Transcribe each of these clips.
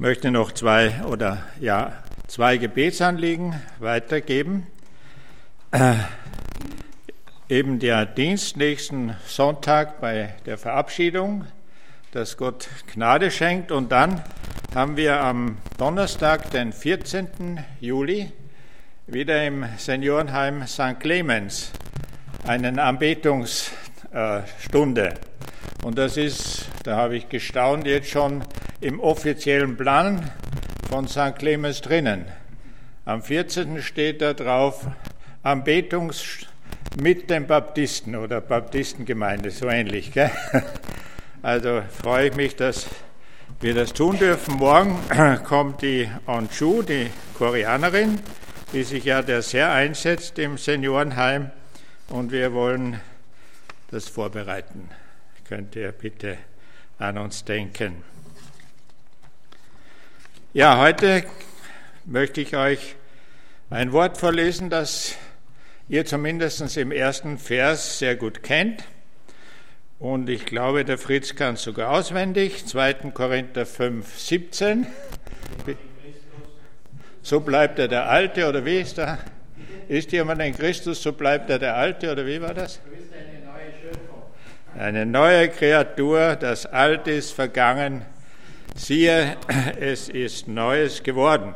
Möchte noch zwei oder ja zwei Gebetsanliegen weitergeben. Äh, eben der Dienst nächsten Sonntag bei der Verabschiedung, dass Gott Gnade schenkt. Und dann haben wir am Donnerstag, den 14. Juli, wieder im Seniorenheim St. Clemens eine Anbetungsstunde. Und das ist, da habe ich gestaunt, jetzt schon im offiziellen Plan von St. Clemens drinnen. Am 14. steht da drauf Anbetungs mit den Baptisten oder Baptistengemeinde, so ähnlich. Gell? Also freue ich mich, dass wir das tun dürfen. Morgen kommt die Anju, die Koreanerin, die sich ja der sehr einsetzt im Seniorenheim und wir wollen das vorbereiten. Könnt ihr bitte an uns denken. Ja, heute möchte ich euch ein Wort vorlesen, das ihr zumindest im ersten Vers sehr gut kennt. Und ich glaube, der Fritz kann es sogar auswendig. 2. Korinther 5, 17. So bleibt er der Alte, oder wie ist da? Ist jemand in Christus, so bleibt er der Alte, oder wie war das? Du bist eine neue Schöpfung. Eine neue Kreatur, das Alte ist vergangen, siehe, es ist Neues geworden.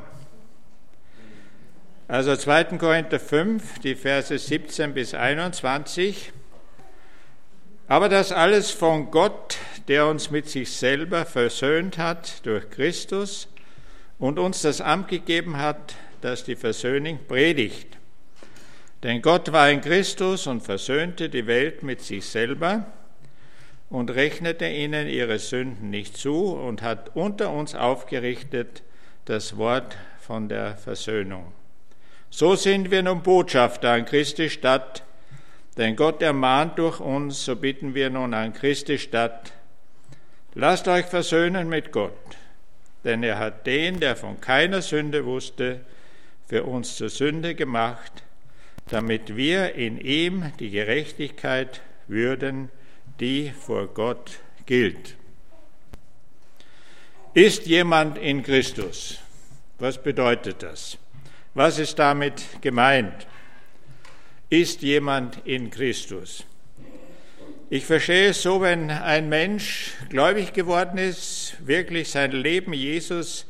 Also 2. Korinther 5, die Verse 17 bis 21. Aber das alles von Gott, der uns mit sich selber versöhnt hat durch Christus und uns das Amt gegeben hat, das die Versöhnung predigt. Denn Gott war in Christus und versöhnte die Welt mit sich selber und rechnete ihnen ihre Sünden nicht zu und hat unter uns aufgerichtet das Wort von der Versöhnung. So sind wir nun Botschafter an Christi Stadt, denn Gott ermahnt durch uns, so bitten wir nun an Christi Stadt, lasst euch versöhnen mit Gott, denn er hat den, der von keiner Sünde wusste, für uns zur Sünde gemacht, damit wir in ihm die Gerechtigkeit würden, die vor Gott gilt. Ist jemand in Christus? Was bedeutet das? Was ist damit gemeint? Ist jemand in Christus? Ich verstehe es so, wenn ein Mensch gläubig geworden ist, wirklich sein Leben Jesus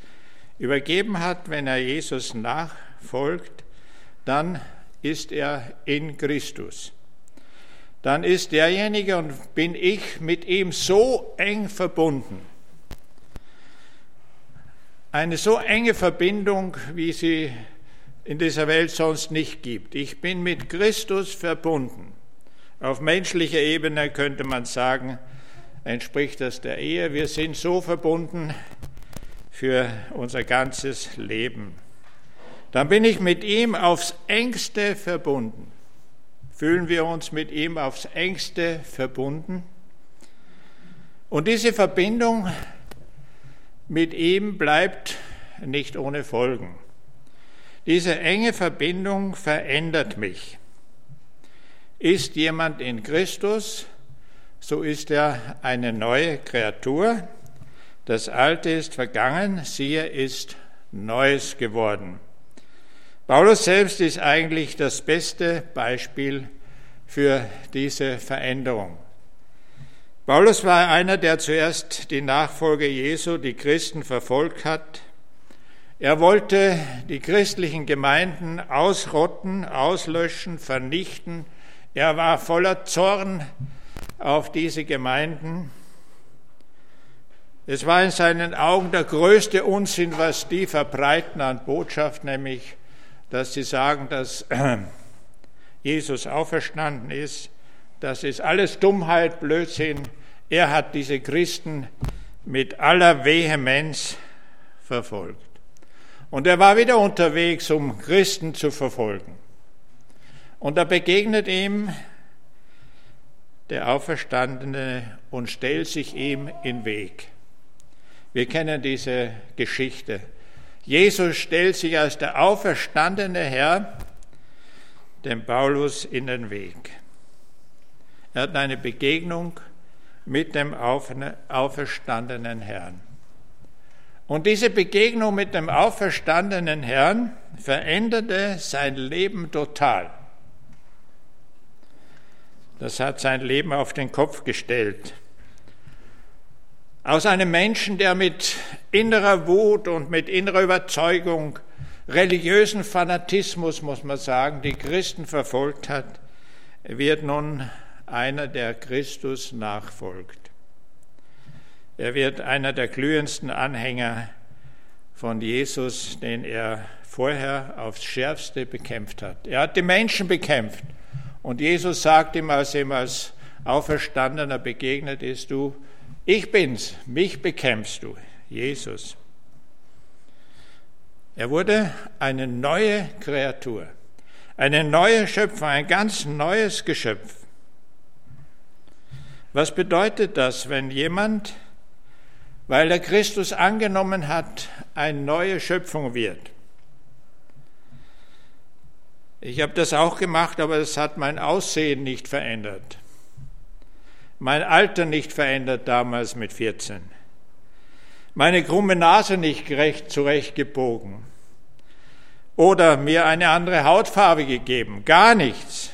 übergeben hat, wenn er Jesus nachfolgt, dann ist er in Christus. Dann ist derjenige und bin ich mit ihm so eng verbunden. Eine so enge Verbindung, wie sie in dieser Welt sonst nicht gibt. Ich bin mit Christus verbunden. Auf menschlicher Ebene könnte man sagen, entspricht das der Ehe. Wir sind so verbunden für unser ganzes Leben dann bin ich mit ihm aufs engste verbunden. Fühlen wir uns mit ihm aufs engste verbunden? Und diese Verbindung mit ihm bleibt nicht ohne Folgen. Diese enge Verbindung verändert mich. Ist jemand in Christus, so ist er eine neue Kreatur. Das Alte ist vergangen, siehe, ist Neues geworden. Paulus selbst ist eigentlich das beste Beispiel für diese Veränderung. Paulus war einer, der zuerst die Nachfolge Jesu, die Christen, verfolgt hat. Er wollte die christlichen Gemeinden ausrotten, auslöschen, vernichten. Er war voller Zorn auf diese Gemeinden. Es war in seinen Augen der größte Unsinn, was die verbreiten an Botschaft, nämlich dass sie sagen, dass Jesus auferstanden ist. Das ist alles Dummheit, Blödsinn. Er hat diese Christen mit aller Vehemenz verfolgt. Und er war wieder unterwegs, um Christen zu verfolgen. Und da begegnet ihm der Auferstandene und stellt sich ihm in Weg. Wir kennen diese Geschichte. Jesus stellt sich als der auferstandene Herr dem Paulus in den Weg. Er hat eine Begegnung mit dem auferstandenen Herrn. Und diese Begegnung mit dem auferstandenen Herrn veränderte sein Leben total. Das hat sein Leben auf den Kopf gestellt. Aus einem Menschen, der mit innerer Wut und mit innerer Überzeugung, religiösen Fanatismus, muss man sagen, die Christen verfolgt hat, wird nun einer, der Christus nachfolgt. Er wird einer der glühendsten Anhänger von Jesus, den er vorher aufs Schärfste bekämpft hat. Er hat die Menschen bekämpft. Und Jesus sagt ihm, als ihm als Auferstandener begegnet ist, du, ich bin's, mich bekämpfst du, Jesus. Er wurde eine neue Kreatur, eine neue Schöpfung, ein ganz neues Geschöpf. Was bedeutet das, wenn jemand, weil er Christus angenommen hat, eine neue Schöpfung wird? Ich habe das auch gemacht, aber es hat mein Aussehen nicht verändert. Mein Alter nicht verändert damals mit 14. Meine krumme Nase nicht gerecht zurechtgebogen. Oder mir eine andere Hautfarbe gegeben. Gar nichts.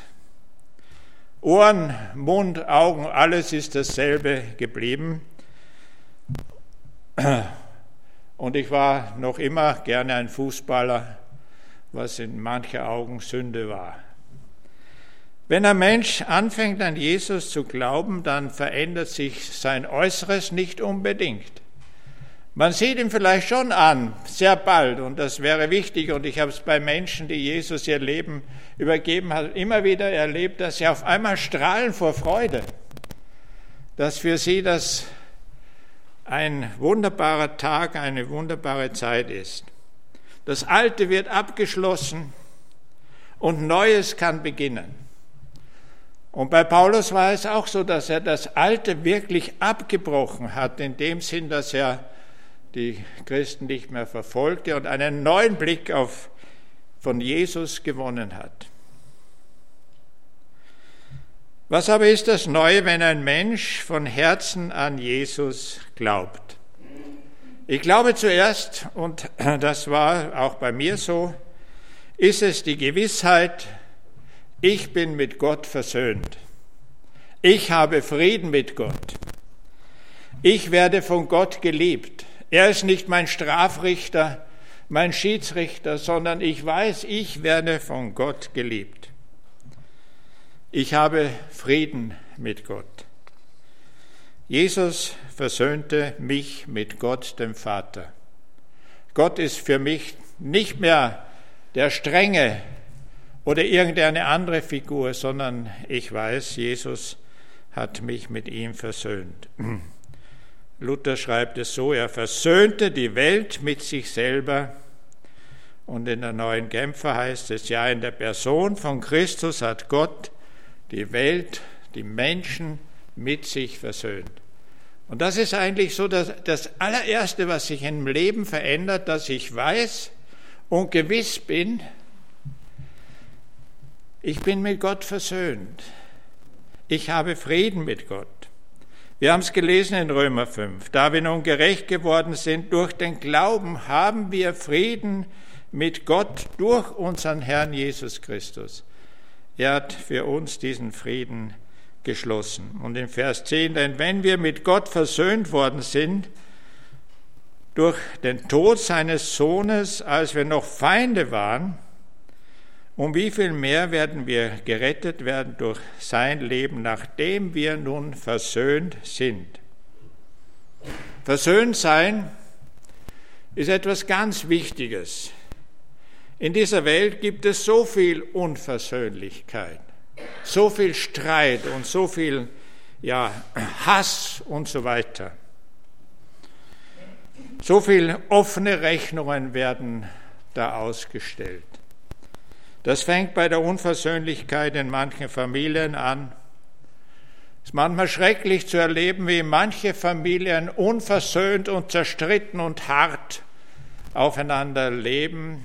Ohren, Mund, Augen, alles ist dasselbe geblieben. Und ich war noch immer gerne ein Fußballer, was in mancher Augen Sünde war. Wenn ein Mensch anfängt an Jesus zu glauben, dann verändert sich sein Äußeres nicht unbedingt. Man sieht ihn vielleicht schon an, sehr bald, und das wäre wichtig, und ich habe es bei Menschen, die Jesus ihr Leben übergeben haben, immer wieder erlebt, dass sie auf einmal strahlen vor Freude, dass für sie das ein wunderbarer Tag, eine wunderbare Zeit ist. Das Alte wird abgeschlossen und Neues kann beginnen. Und bei Paulus war es auch so, dass er das Alte wirklich abgebrochen hat, in dem Sinn, dass er die Christen nicht mehr verfolgte und einen neuen Blick auf, von Jesus gewonnen hat. Was aber ist das Neue, wenn ein Mensch von Herzen an Jesus glaubt? Ich glaube zuerst, und das war auch bei mir so, ist es die Gewissheit, ich bin mit Gott versöhnt. Ich habe Frieden mit Gott. Ich werde von Gott geliebt. Er ist nicht mein Strafrichter, mein Schiedsrichter, sondern ich weiß, ich werde von Gott geliebt. Ich habe Frieden mit Gott. Jesus versöhnte mich mit Gott, dem Vater. Gott ist für mich nicht mehr der strenge oder irgendeine andere Figur, sondern ich weiß, Jesus hat mich mit ihm versöhnt. Luther schreibt es so, er versöhnte die Welt mit sich selber. Und in der neuen Genfer heißt es, ja, in der Person von Christus hat Gott die Welt, die Menschen mit sich versöhnt. Und das ist eigentlich so das, das allererste, was sich im Leben verändert, dass ich weiß und gewiss bin, ich bin mit Gott versöhnt. Ich habe Frieden mit Gott. Wir haben es gelesen in Römer 5. Da wir nun gerecht geworden sind durch den Glauben, haben wir Frieden mit Gott durch unseren Herrn Jesus Christus. Er hat für uns diesen Frieden geschlossen. Und in Vers 10, denn wenn wir mit Gott versöhnt worden sind, durch den Tod seines Sohnes, als wir noch Feinde waren, um wie viel mehr werden wir gerettet werden durch sein Leben, nachdem wir nun versöhnt sind. Versöhnt sein ist etwas ganz Wichtiges. In dieser Welt gibt es so viel Unversöhnlichkeit so viel Streit und so viel ja, Hass und so weiter. So viele offene Rechnungen werden da ausgestellt. Das fängt bei der Unversöhnlichkeit in manchen Familien an. Es ist manchmal schrecklich zu erleben, wie manche Familien unversöhnt und zerstritten und hart aufeinander leben,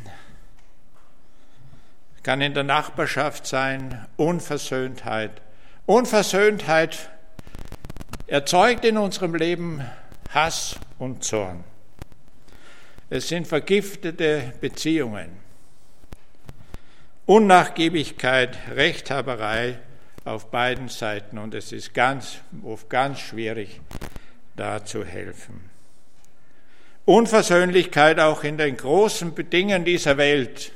kann in der Nachbarschaft sein, Unversöhntheit. Unversöhntheit erzeugt in unserem Leben Hass und Zorn. Es sind vergiftete Beziehungen. Unnachgiebigkeit, Rechthaberei auf beiden Seiten und es ist ganz, oft ganz schwierig, da zu helfen. Unversöhnlichkeit auch in den großen Dingen dieser Welt.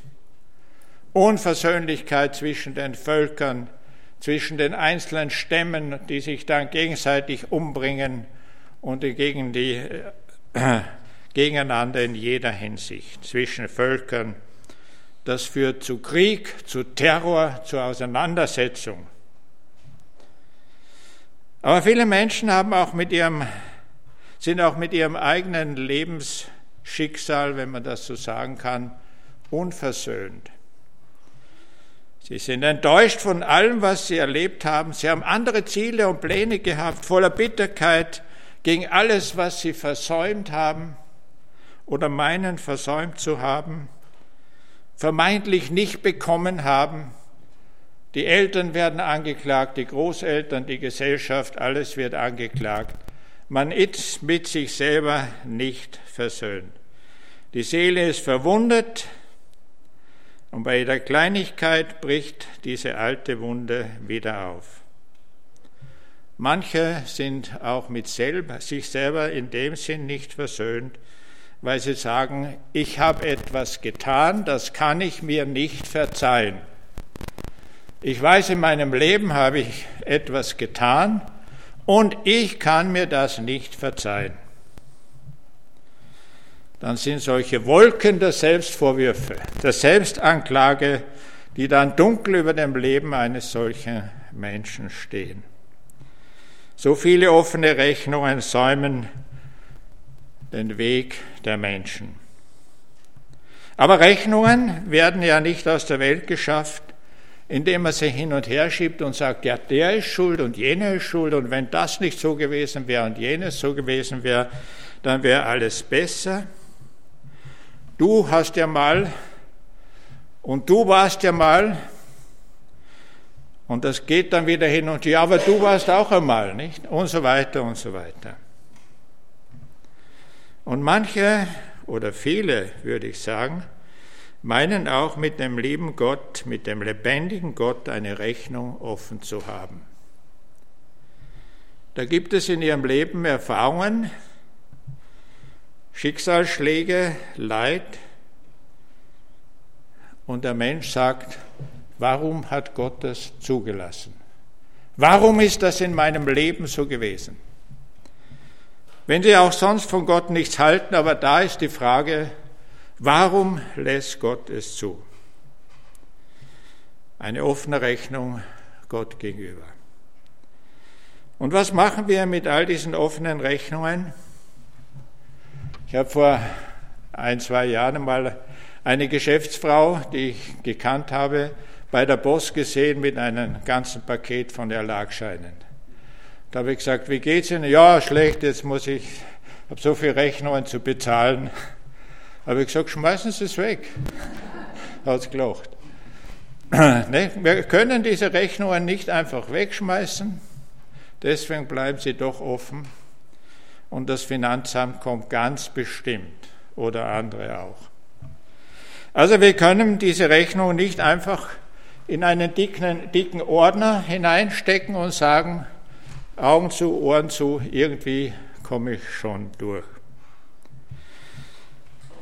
Unversöhnlichkeit zwischen den Völkern, zwischen den einzelnen Stämmen, die sich dann gegenseitig umbringen und gegen die, äh, gegeneinander in jeder Hinsicht, zwischen Völkern. Das führt zu Krieg, zu Terror, zu Auseinandersetzung. Aber viele Menschen haben auch mit ihrem, sind auch mit ihrem eigenen Lebensschicksal, wenn man das so sagen kann, unversöhnt. Sie sind enttäuscht von allem, was sie erlebt haben. Sie haben andere Ziele und Pläne gehabt, voller Bitterkeit gegen alles, was sie versäumt haben oder meinen versäumt zu haben, vermeintlich nicht bekommen haben. Die Eltern werden angeklagt, die Großeltern, die Gesellschaft, alles wird angeklagt. Man ist mit sich selber nicht versöhnt. Die Seele ist verwundet, und bei jeder Kleinigkeit bricht diese alte Wunde wieder auf. Manche sind auch mit selber, sich selber in dem Sinn nicht versöhnt, weil sie sagen, ich habe etwas getan, das kann ich mir nicht verzeihen. Ich weiß, in meinem Leben habe ich etwas getan und ich kann mir das nicht verzeihen dann sind solche Wolken der Selbstvorwürfe, der Selbstanklage, die dann dunkel über dem Leben eines solchen Menschen stehen. So viele offene Rechnungen säumen den Weg der Menschen. Aber Rechnungen werden ja nicht aus der Welt geschafft, indem man sie hin und her schiebt und sagt, ja, der ist schuld und jener ist schuld und wenn das nicht so gewesen wäre und jenes so gewesen wäre, dann wäre alles besser. Du hast ja mal und du warst ja mal und das geht dann wieder hin und ja, aber du warst auch einmal, nicht? Und so weiter und so weiter. Und manche oder viele, würde ich sagen, meinen auch mit dem lieben Gott, mit dem lebendigen Gott eine Rechnung offen zu haben. Da gibt es in ihrem Leben Erfahrungen, Schicksalsschläge, Leid. Und der Mensch sagt, warum hat Gott das zugelassen? Warum ist das in meinem Leben so gewesen? Wenn Sie auch sonst von Gott nichts halten, aber da ist die Frage, warum lässt Gott es zu? Eine offene Rechnung Gott gegenüber. Und was machen wir mit all diesen offenen Rechnungen? Ich habe vor ein, zwei Jahren mal eine Geschäftsfrau, die ich gekannt habe, bei der Post gesehen mit einem ganzen Paket von Erlagscheinen. Da habe ich gesagt, wie geht's Ihnen? Ja, schlecht, jetzt muss ich, habe so viele Rechnungen zu bezahlen. Da habe ich gesagt, schmeißen Sie es weg. Hat es gelacht. Ne, wir können diese Rechnungen nicht einfach wegschmeißen, deswegen bleiben sie doch offen und das Finanzamt kommt ganz bestimmt oder andere auch. Also wir können diese Rechnung nicht einfach in einen dicken, dicken Ordner hineinstecken und sagen, Augen zu, Ohren zu, irgendwie komme ich schon durch.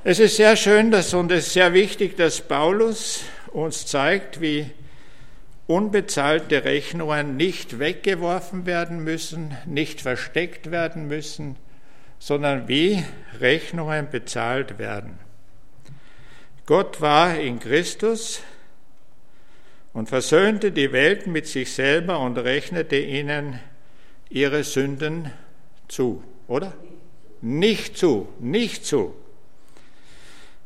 Es ist sehr schön dass, und es ist sehr wichtig, dass Paulus uns zeigt, wie unbezahlte Rechnungen nicht weggeworfen werden müssen, nicht versteckt werden müssen, sondern wie Rechnungen bezahlt werden. Gott war in Christus und versöhnte die Welt mit sich selber und rechnete ihnen ihre Sünden zu, oder? Nicht zu, nicht zu.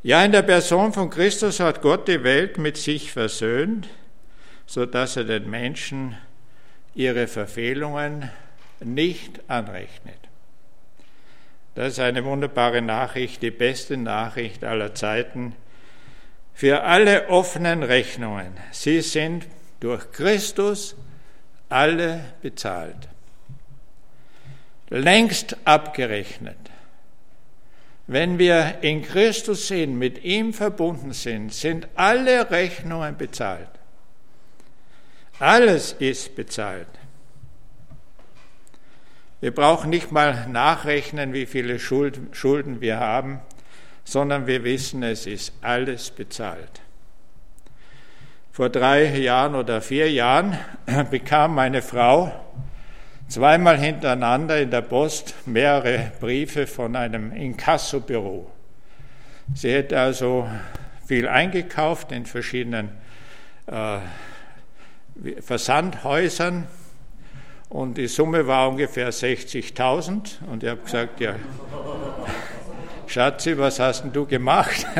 Ja, in der Person von Christus hat Gott die Welt mit sich versöhnt sodass er den Menschen ihre Verfehlungen nicht anrechnet. Das ist eine wunderbare Nachricht, die beste Nachricht aller Zeiten für alle offenen Rechnungen. Sie sind durch Christus alle bezahlt, längst abgerechnet, Wenn wir in Christus sind, mit ihm verbunden sind, sind alle Rechnungen bezahlt. Alles ist bezahlt. Wir brauchen nicht mal nachrechnen, wie viele Schulden wir haben, sondern wir wissen, es ist alles bezahlt. Vor drei Jahren oder vier Jahren bekam meine Frau zweimal hintereinander in der Post mehrere Briefe von einem Inkassobüro. Sie hätte also viel eingekauft in verschiedenen äh, Versandhäusern und die Summe war ungefähr 60.000 und ich habe gesagt, ja, Schatzi, was hast denn du gemacht?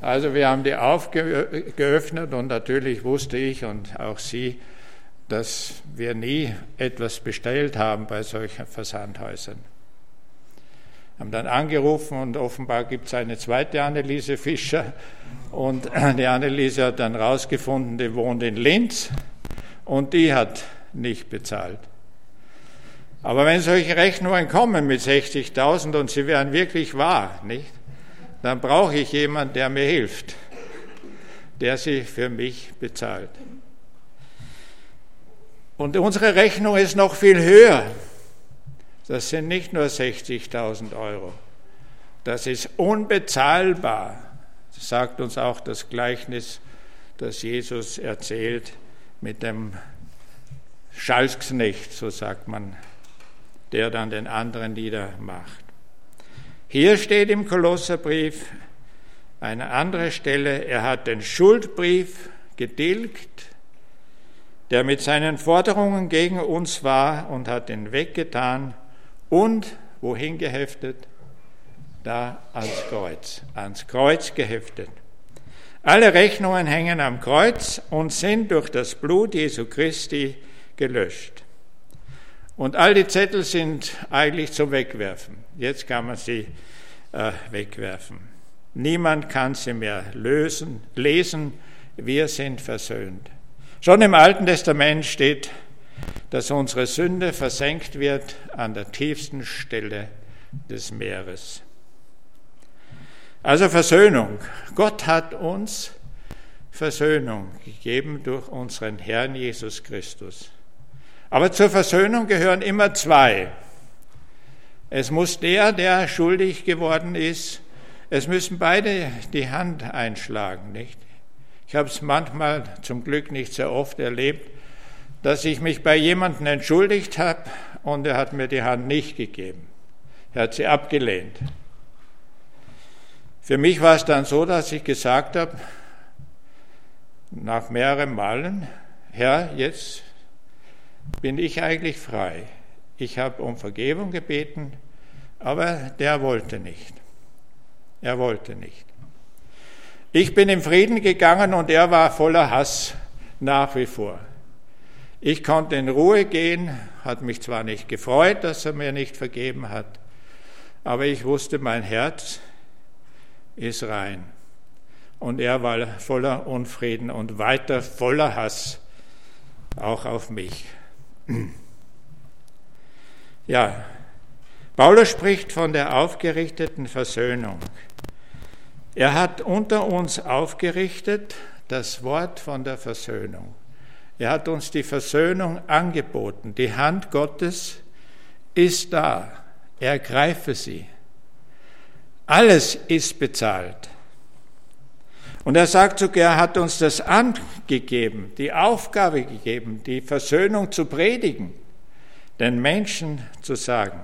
Also wir haben die aufgeöffnet und natürlich wusste ich und auch sie, dass wir nie etwas bestellt haben bei solchen Versandhäusern. Haben dann angerufen und offenbar gibt es eine zweite Anneliese Fischer und die Anneliese hat dann rausgefunden, die wohnt in Linz und die hat nicht bezahlt. Aber wenn solche Rechnungen kommen mit 60.000 und sie wären wirklich wahr, nicht? Dann brauche ich jemanden, der mir hilft, der sie für mich bezahlt. Und unsere Rechnung ist noch viel höher. Das sind nicht nur 60.000 Euro. Das ist unbezahlbar. Das sagt uns auch das Gleichnis, das Jesus erzählt mit dem Schalksknecht, so sagt man, der dann den anderen niedermacht. Hier steht im Kolosserbrief eine andere Stelle, er hat den Schuldbrief getilgt, der mit seinen Forderungen gegen uns war und hat ihn weggetan und wohin geheftet? Da ans Kreuz, ans Kreuz geheftet. Alle Rechnungen hängen am Kreuz und sind durch das Blut Jesu Christi gelöscht. Und all die Zettel sind eigentlich zum Wegwerfen. Jetzt kann man sie äh, wegwerfen. Niemand kann sie mehr lösen, lesen. Wir sind versöhnt. Schon im Alten Testament steht, dass unsere Sünde versenkt wird an der tiefsten Stelle des Meeres. Also Versöhnung. Gott hat uns Versöhnung gegeben durch unseren Herrn Jesus Christus. Aber zur Versöhnung gehören immer zwei. Es muss der, der schuldig geworden ist, es müssen beide die Hand einschlagen, nicht? Ich habe es manchmal zum Glück nicht sehr oft erlebt, dass ich mich bei jemandem entschuldigt habe und er hat mir die Hand nicht gegeben. Er hat sie abgelehnt. Für mich war es dann so, dass ich gesagt habe, nach mehreren Malen, Herr, jetzt bin ich eigentlich frei. Ich habe um Vergebung gebeten, aber der wollte nicht. Er wollte nicht. Ich bin im Frieden gegangen und er war voller Hass nach wie vor. Ich konnte in Ruhe gehen, hat mich zwar nicht gefreut, dass er mir nicht vergeben hat, aber ich wusste, mein Herz ist rein. Und er war voller Unfrieden und weiter voller Hass, auch auf mich. Ja, Paulus spricht von der aufgerichteten Versöhnung. Er hat unter uns aufgerichtet das Wort von der Versöhnung. Er hat uns die Versöhnung angeboten. Die Hand Gottes ist da. Ergreife sie. Alles ist bezahlt. Und er sagt sogar, er hat uns das Amt gegeben, die Aufgabe gegeben, die Versöhnung zu predigen, den Menschen zu sagen.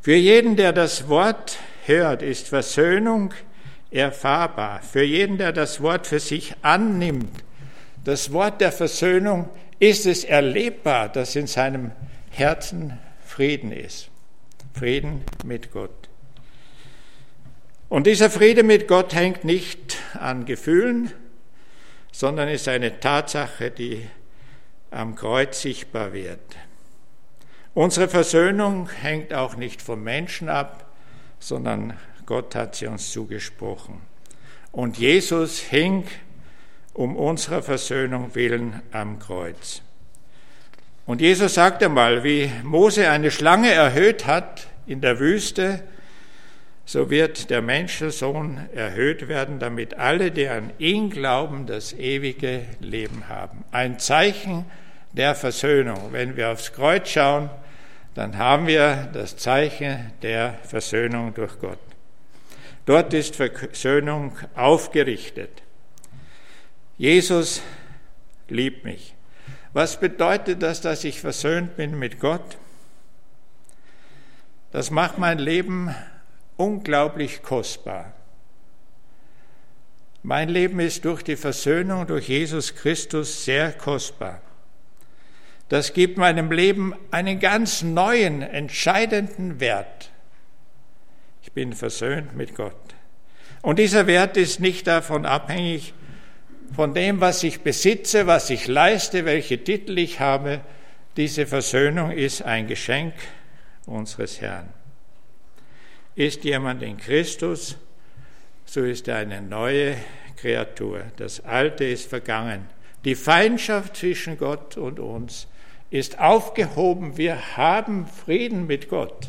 Für jeden, der das Wort hört, ist Versöhnung erfahrbar. Für jeden, der das Wort für sich annimmt, das Wort der Versöhnung, ist es erlebbar, dass in seinem Herzen Frieden ist. Frieden mit Gott. Und dieser Friede mit Gott hängt nicht an Gefühlen, sondern ist eine Tatsache, die am Kreuz sichtbar wird. Unsere Versöhnung hängt auch nicht vom Menschen ab, sondern Gott hat sie uns zugesprochen. Und Jesus hing um unserer Versöhnung willen am Kreuz. Und Jesus sagte mal, wie Mose eine Schlange erhöht hat in der Wüste, so wird der Menschensohn erhöht werden, damit alle, die an ihn glauben, das ewige Leben haben. Ein Zeichen der Versöhnung. Wenn wir aufs Kreuz schauen, dann haben wir das Zeichen der Versöhnung durch Gott. Dort ist Versöhnung aufgerichtet. Jesus liebt mich. Was bedeutet das, dass ich versöhnt bin mit Gott? Das macht mein Leben unglaublich kostbar. Mein Leben ist durch die Versöhnung durch Jesus Christus sehr kostbar. Das gibt meinem Leben einen ganz neuen, entscheidenden Wert. Ich bin versöhnt mit Gott. Und dieser Wert ist nicht davon abhängig, von dem, was ich besitze, was ich leiste, welche Titel ich habe. Diese Versöhnung ist ein Geschenk unseres Herrn. Ist jemand in Christus, so ist er eine neue Kreatur. Das Alte ist vergangen. Die Feindschaft zwischen Gott und uns ist aufgehoben. Wir haben Frieden mit Gott.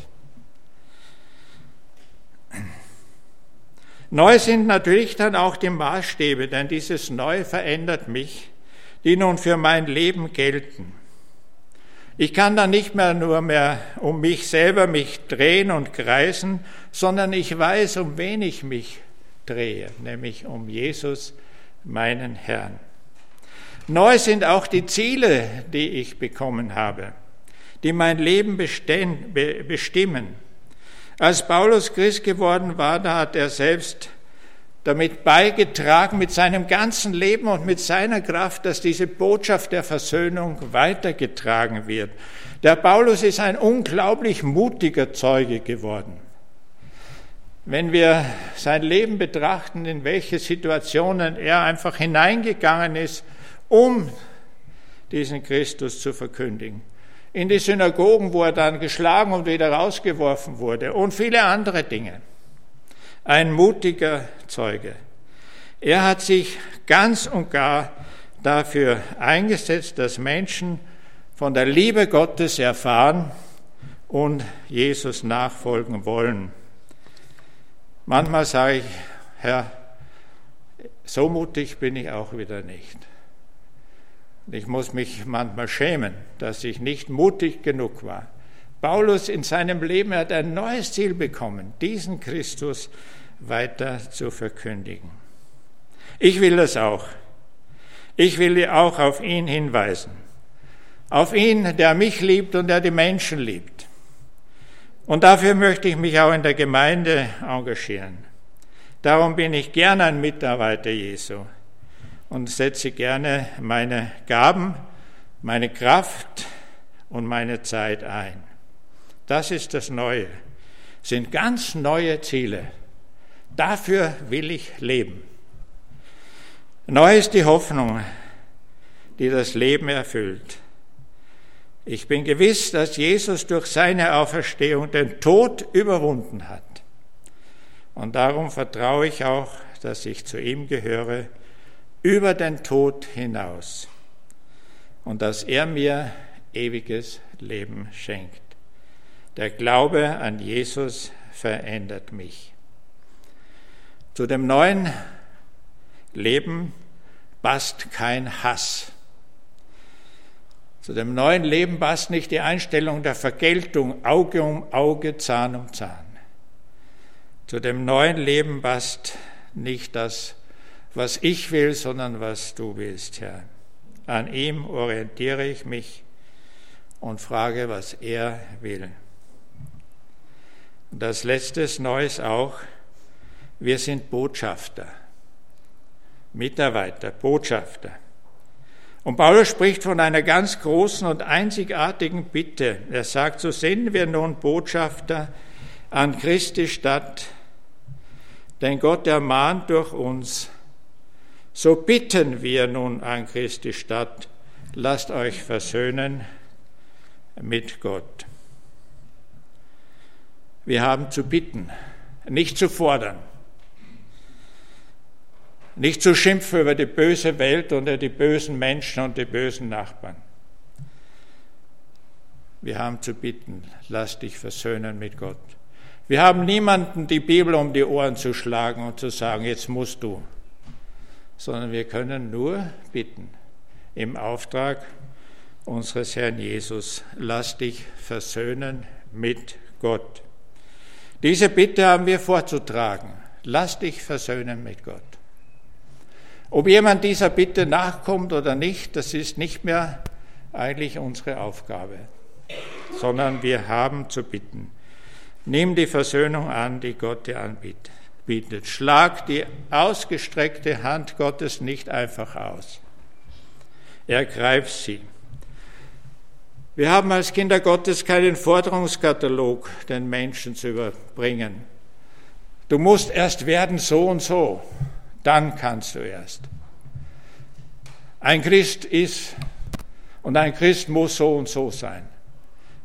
Neu sind natürlich dann auch die Maßstäbe, denn dieses Neu verändert mich, die nun für mein Leben gelten. Ich kann dann nicht mehr nur mehr um mich selber mich drehen und kreisen, sondern ich weiß, um wen ich mich drehe, nämlich um Jesus, meinen Herrn. Neu sind auch die Ziele, die ich bekommen habe, die mein Leben bestimmen. Als Paulus Christ geworden war, da hat er selbst damit beigetragen mit seinem ganzen Leben und mit seiner Kraft, dass diese Botschaft der Versöhnung weitergetragen wird. Der Paulus ist ein unglaublich mutiger Zeuge geworden. Wenn wir sein Leben betrachten, in welche Situationen er einfach hineingegangen ist, um diesen Christus zu verkündigen. In die Synagogen, wo er dann geschlagen und wieder rausgeworfen wurde und viele andere Dinge ein mutiger Zeuge. Er hat sich ganz und gar dafür eingesetzt, dass Menschen von der Liebe Gottes erfahren und Jesus nachfolgen wollen. Manchmal sage ich, Herr, so mutig bin ich auch wieder nicht. Ich muss mich manchmal schämen, dass ich nicht mutig genug war. Paulus in seinem Leben hat ein neues Ziel bekommen, diesen Christus weiter zu verkündigen. Ich will das auch. Ich will auch auf ihn hinweisen. Auf ihn, der mich liebt und der die Menschen liebt. Und dafür möchte ich mich auch in der Gemeinde engagieren. Darum bin ich gerne ein Mitarbeiter Jesu und setze gerne meine Gaben, meine Kraft und meine Zeit ein. Das ist das Neue. sind ganz neue Ziele. Dafür will ich leben. Neu ist die Hoffnung, die das Leben erfüllt. Ich bin gewiss, dass Jesus durch seine Auferstehung den Tod überwunden hat. Und darum vertraue ich auch, dass ich zu ihm gehöre, über den Tod hinaus und dass er mir ewiges Leben schenkt. Der Glaube an Jesus verändert mich. Zu dem neuen Leben passt kein Hass. Zu dem neuen Leben passt nicht die Einstellung der Vergeltung, Auge um Auge, Zahn um Zahn. Zu dem neuen Leben passt nicht das, was ich will, sondern was du willst, Herr. An ihm orientiere ich mich und frage, was er will. Und das letzte Neues auch, wir sind Botschafter, Mitarbeiter, Botschafter. Und Paulus spricht von einer ganz großen und einzigartigen Bitte. Er sagt, so sind wir nun Botschafter an Christi Stadt, denn Gott ermahnt durch uns. So bitten wir nun an Christi Stadt, lasst euch versöhnen mit Gott. Wir haben zu bitten, nicht zu fordern nicht zu schimpfen über die böse Welt und die bösen Menschen und die bösen Nachbarn. Wir haben zu bitten, lass dich versöhnen mit Gott. Wir haben niemanden die Bibel um die Ohren zu schlagen und zu sagen, jetzt musst du, sondern wir können nur bitten im Auftrag unseres Herrn Jesus, lass dich versöhnen mit Gott. Diese Bitte haben wir vorzutragen. Lass dich versöhnen mit Gott. Ob jemand dieser Bitte nachkommt oder nicht, das ist nicht mehr eigentlich unsere Aufgabe, sondern wir haben zu bitten. Nimm die Versöhnung an, die Gott dir anbietet. Schlag die ausgestreckte Hand Gottes nicht einfach aus. Ergreif sie. Wir haben als Kinder Gottes keinen Forderungskatalog den Menschen zu überbringen. Du musst erst werden so und so, dann kannst du erst. Ein Christ ist und ein Christ muss so und so sein.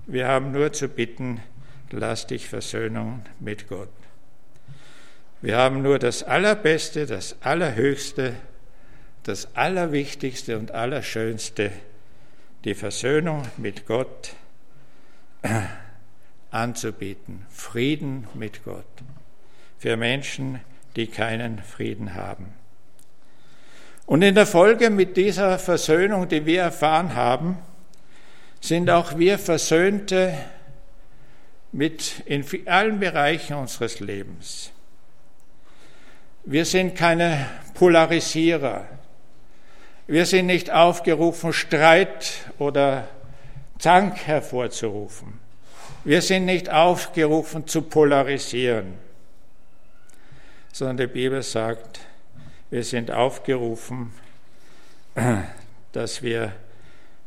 Wir haben nur zu bitten, lass dich Versöhnung mit Gott. Wir haben nur das Allerbeste, das Allerhöchste, das Allerwichtigste und Allerschönste die Versöhnung mit Gott anzubieten, Frieden mit Gott für Menschen, die keinen Frieden haben. Und in der Folge mit dieser Versöhnung, die wir erfahren haben, sind auch wir Versöhnte mit in allen Bereichen unseres Lebens. Wir sind keine Polarisierer, wir sind nicht aufgerufen, Streit oder Zank hervorzurufen. Wir sind nicht aufgerufen zu polarisieren, sondern die Bibel sagt, wir sind aufgerufen, dass wir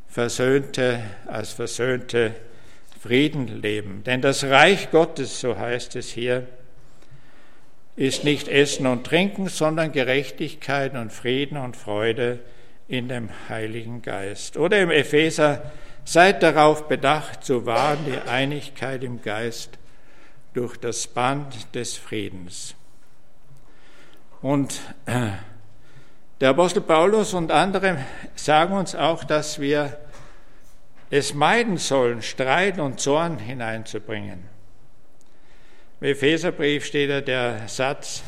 Versöhnte als Versöhnte Frieden leben. Denn das Reich Gottes, so heißt es hier, ist nicht Essen und Trinken, sondern Gerechtigkeit und Frieden und Freude in dem Heiligen Geist. Oder im Epheser, seid darauf bedacht, zu wahren die Einigkeit im Geist durch das Band des Friedens. Und äh, der Apostel Paulus und andere sagen uns auch, dass wir es meiden sollen, Streit und Zorn hineinzubringen. Im Epheserbrief steht ja der Satz,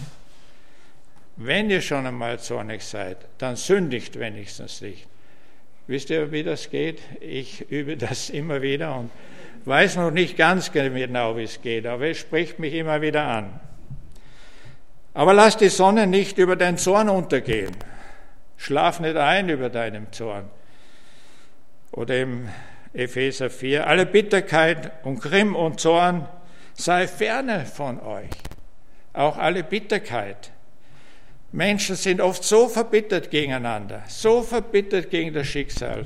wenn ihr schon einmal zornig seid, dann sündigt wenigstens nicht. Wisst ihr, wie das geht? Ich übe das immer wieder und weiß noch nicht ganz genau, wie es geht, aber es spricht mich immer wieder an. Aber lass die Sonne nicht über deinen Zorn untergehen. Schlaf nicht ein über deinem Zorn. Oder im Epheser 4, alle Bitterkeit und Grimm und Zorn sei ferne von euch. Auch alle Bitterkeit Menschen sind oft so verbittert gegeneinander, so verbittert gegen das Schicksal,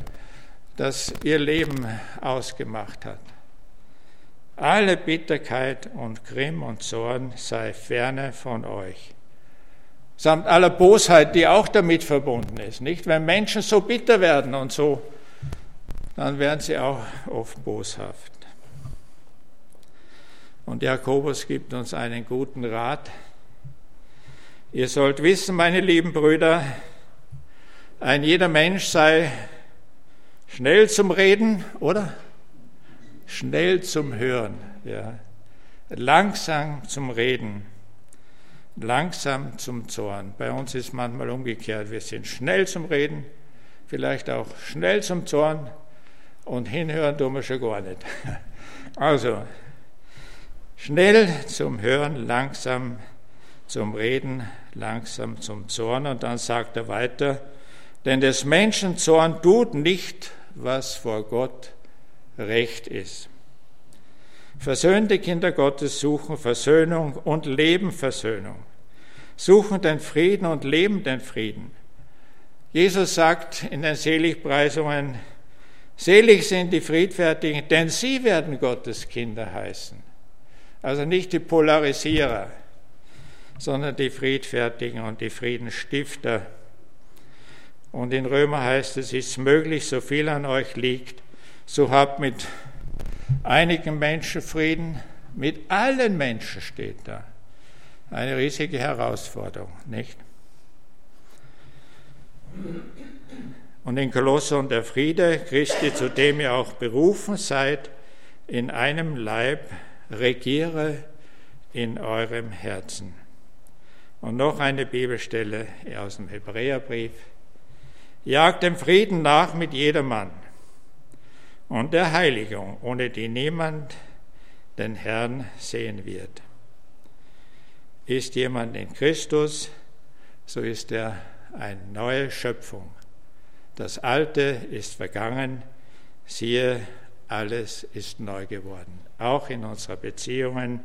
das ihr Leben ausgemacht hat. Alle Bitterkeit und Grimm und Zorn sei ferne von euch. Samt aller Bosheit, die auch damit verbunden ist. Nicht? Wenn Menschen so bitter werden und so, dann werden sie auch oft boshaft. Und Jakobus gibt uns einen guten Rat. Ihr sollt wissen, meine lieben Brüder, ein jeder Mensch sei schnell zum Reden, oder? Schnell zum Hören, ja. Langsam zum Reden, langsam zum Zorn. Bei uns ist manchmal umgekehrt. Wir sind schnell zum Reden, vielleicht auch schnell zum Zorn und hinhören tun wir schon gar nicht. Also, schnell zum Hören, langsam zum Reden, langsam zum Zorn. Und dann sagt er weiter, denn des Menschen Zorn tut nicht, was vor Gott recht ist. Versöhnte Kinder Gottes suchen Versöhnung und leben Versöhnung, suchen den Frieden und leben den Frieden. Jesus sagt in den Seligpreisungen, selig sind die Friedfertigen, denn sie werden Gottes Kinder heißen. Also nicht die Polarisierer, sondern die Friedfertigen und die Friedensstifter. Und in Römer heißt es, ist möglich, so viel an euch liegt, so habt mit einigen Menschen Frieden, mit allen Menschen steht da. Eine riesige Herausforderung, nicht? Und in Kolosser und der Friede Christi, zu dem ihr auch berufen seid, in einem Leib regiere in eurem Herzen. Und noch eine Bibelstelle aus dem Hebräerbrief. Jagt dem Frieden nach mit jedermann und der Heiligung, ohne die niemand den Herrn sehen wird. Ist jemand in Christus, so ist er eine neue Schöpfung. Das Alte ist vergangen, siehe, alles ist neu geworden, auch in unseren Beziehungen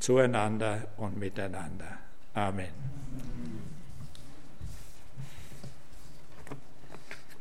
zueinander und miteinander. Amen.